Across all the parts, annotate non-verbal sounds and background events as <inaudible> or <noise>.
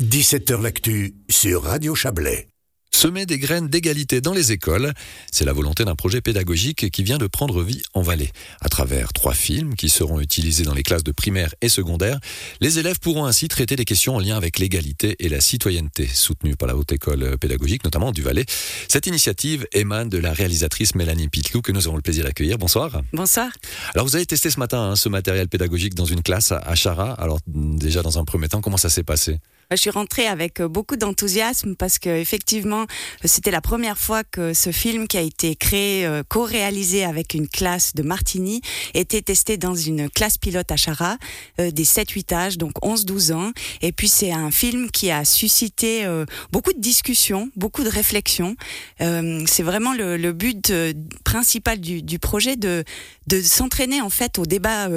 17h L'actu sur Radio Chablais. Semer des graines d'égalité dans les écoles, c'est la volonté d'un projet pédagogique qui vient de prendre vie en Valais. À travers trois films qui seront utilisés dans les classes de primaire et secondaire, les élèves pourront ainsi traiter des questions en lien avec l'égalité et la citoyenneté, soutenues par la Haute École pédagogique, notamment du Valais. Cette initiative émane de la réalisatrice Mélanie Pitlou, que nous avons le plaisir d'accueillir. Bonsoir. Bonsoir. Alors vous avez testé ce matin hein, ce matériel pédagogique dans une classe à Chara. Alors déjà dans un premier temps, comment ça s'est passé? Je suis rentrée avec euh, beaucoup d'enthousiasme parce que effectivement, c'était la première fois que ce film qui a été créé, euh, co-réalisé avec une classe de Martigny, était testé dans une classe pilote à Chara, euh, des 7-8 âges, donc 11-12 ans. Et puis c'est un film qui a suscité beaucoup de discussions, beaucoup de réflexions. c'est vraiment le, le but principal du, du, projet de, de s'entraîner en fait au débat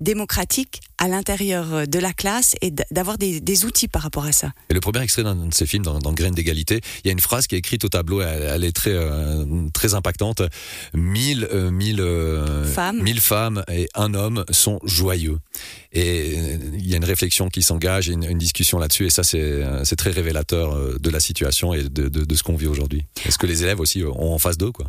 démocratique à l'intérieur de la classe et d'avoir des, des outils par rapport à ça. Et le premier extrait d'un de ces films, dans, dans Graines d'égalité, il y a une phrase qui est écrite au tableau, elle, est très, euh, très impactante. Mille, euh, mille, euh, femmes. mille femmes et un homme sont joyeux. Et il y a une réflexion qui s'engage, une, une discussion là-dessus, et ça c'est très révélateur de la situation et de, de, de ce qu'on vit aujourd'hui. Est-ce que les élèves aussi ont en face d'eux quoi?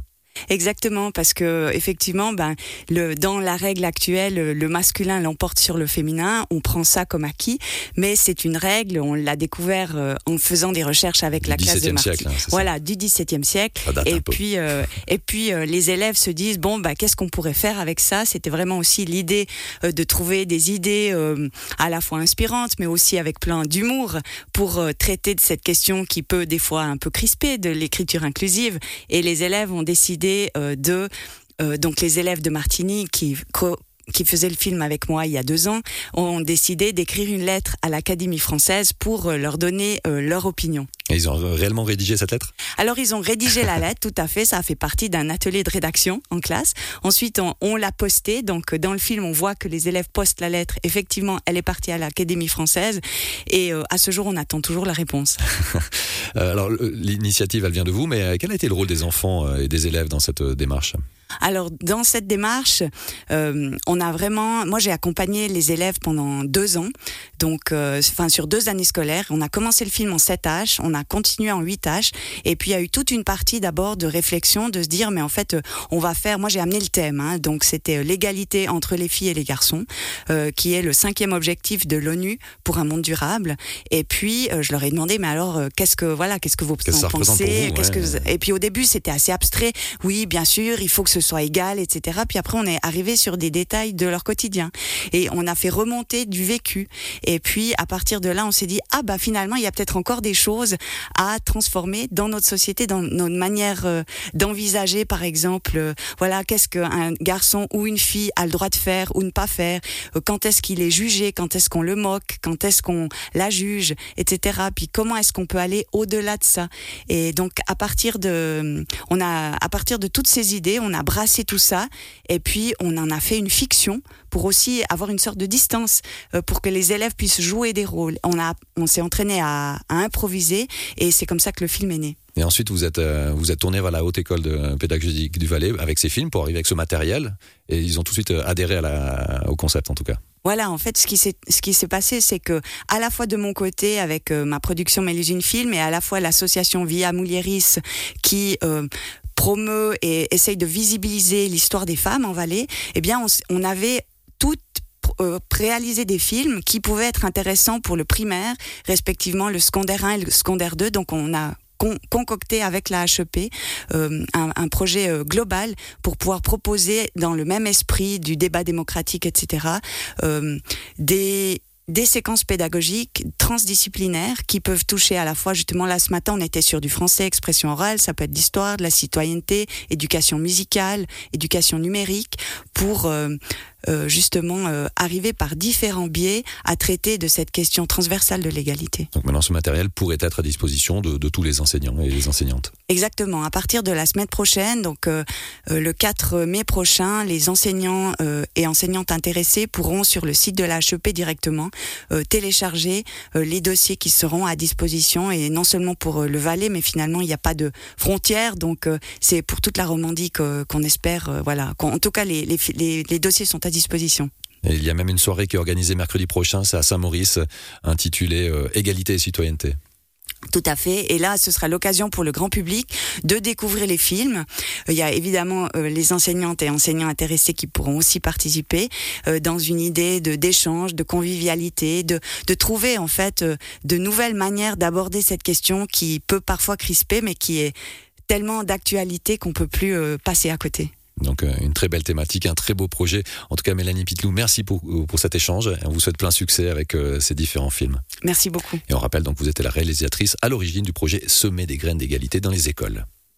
Exactement, parce que effectivement, ben, le, dans la règle actuelle, le masculin l'emporte sur le féminin. On prend ça comme acquis, mais c'est une règle. On l'a découvert euh, en faisant des recherches avec la classe de Marty. Siècle, hein, voilà, du XVIIe siècle. Et puis, euh, et puis, euh, les élèves se disent bon, bah, qu'est-ce qu'on pourrait faire avec ça? C'était vraiment aussi l'idée de trouver des idées à la fois inspirantes, mais aussi avec plein d'humour pour traiter de cette question qui peut des fois un peu crisper de l'écriture inclusive. Et les élèves ont décidé euh, de euh, donc les élèves de Martigny qui qui faisaient le film avec moi il y a deux ans, ont décidé d'écrire une lettre à l'Académie française pour euh, leur donner leur opinion. Et ils ont réellement rédigé cette lettre? Alors ils ont rédigé la lettre, tout à fait. Ça a fait partie d'un atelier de rédaction en classe. Ensuite, on, on l'a postée. Donc dans le film, on voit que les élèves postent la lettre. Effectivement, elle est partie à l'Académie française. Et euh, à ce jour, on attend toujours la réponse. <laughs> Alors l'initiative, elle vient de vous, mais quel a été le rôle des enfants et des élèves dans cette démarche? Alors dans cette démarche, euh, on a vraiment, moi j'ai accompagné les élèves pendant deux ans, donc euh, enfin sur deux années scolaires. On a commencé le film en 7 H, on a continué en 8 H, et puis il y a eu toute une partie d'abord de réflexion, de se dire mais en fait on va faire. Moi j'ai amené le thème, hein, donc c'était l'égalité entre les filles et les garçons, euh, qui est le cinquième objectif de l'ONU pour un monde durable. Et puis euh, je leur ai demandé mais alors euh, qu'est-ce que voilà qu'est-ce que vous qu en pensez? Qu'est-ce que vous... et puis au début c'était assez abstrait. Oui bien sûr il faut que ce soit égal, etc. Puis après, on est arrivé sur des détails de leur quotidien. Et on a fait remonter du vécu. Et puis, à partir de là, on s'est dit, ah bah finalement, il y a peut-être encore des choses à transformer dans notre société, dans notre manière euh, d'envisager, par exemple, euh, voilà, qu'est-ce qu'un garçon ou une fille a le droit de faire ou ne pas faire, euh, quand est-ce qu'il est jugé, quand est-ce qu'on le moque, quand est-ce qu'on la juge, etc. Puis comment est-ce qu'on peut aller au-delà de ça Et donc, à partir de, on a, à partir de toutes ces idées, on a brassé tout ça et puis on en a fait une fiction pour aussi avoir une sorte de distance euh, pour que les élèves puissent jouer des rôles. On a, on s'est entraîné à, à improviser et c'est comme ça que le film est né. Et ensuite, vous êtes, euh, vous êtes tourné vers la haute école de pédagogique du Valais avec ces films pour arriver avec ce matériel. Et ils ont tout de suite adhéré à la, au concept, en tout cas. Voilà, en fait, ce qui s'est ce qui s'est passé, c'est que à la fois de mon côté, avec euh, ma production Mélusine Film, et à la fois l'association Via Moulieris, qui euh, promeut et essaye de visibiliser l'histoire des femmes en Valais, eh bien, on, on avait toutes euh, réalisé des films qui pouvaient être intéressants pour le primaire, respectivement le secondaire 1 et le secondaire 2. Donc on a con concocté avec la HEP euh, un, un, projet euh, global pour pouvoir proposer dans le même esprit du débat démocratique, etc., euh, des des séquences pédagogiques transdisciplinaires qui peuvent toucher à la fois justement là ce matin on était sur du français expression orale ça peut être l'histoire de la citoyenneté éducation musicale éducation numérique pour euh, justement euh, arriver par différents biais à traiter de cette question transversale de l'égalité. Donc maintenant ce matériel pourrait être à disposition de, de, tous les enseignants et les enseignantes. Exactement. À partir de la semaine prochaine, donc euh, euh le 4 mai prochain, les enseignants euh, et enseignantes intéressés pourront sur le site de la HEP directement euh, télécharger les dossiers qui seront à disposition et non seulement pour le Valais, mais finalement il n'y a pas de frontières, donc c'est pour toute la Romandie qu'on espère, voilà. En tout cas les, les, les, les dossiers sont à disposition. Et il y a même une soirée qui est organisée mercredi prochain, c'est à Saint-Maurice, intitulée euh, Égalité et citoyenneté. Tout à fait. Et là, ce sera l'occasion pour le grand public de découvrir les films. Euh, il y a évidemment euh, les enseignantes et enseignants intéressés qui pourront aussi participer euh, dans une idée de d'échange, de convivialité, de, de trouver en fait de nouvelles manières d'aborder cette question qui peut parfois crisper, mais qui est tellement d'actualité qu'on peut plus passer à côté. Donc euh, une très belle thématique, un très beau projet. En tout cas, Mélanie Pitlou, merci pour, euh, pour cet échange. On vous souhaite plein succès avec euh, ces différents films. Merci beaucoup. Et on rappelle donc que vous êtes la réalisatrice à l'origine du projet Semer des graines d'égalité dans les écoles.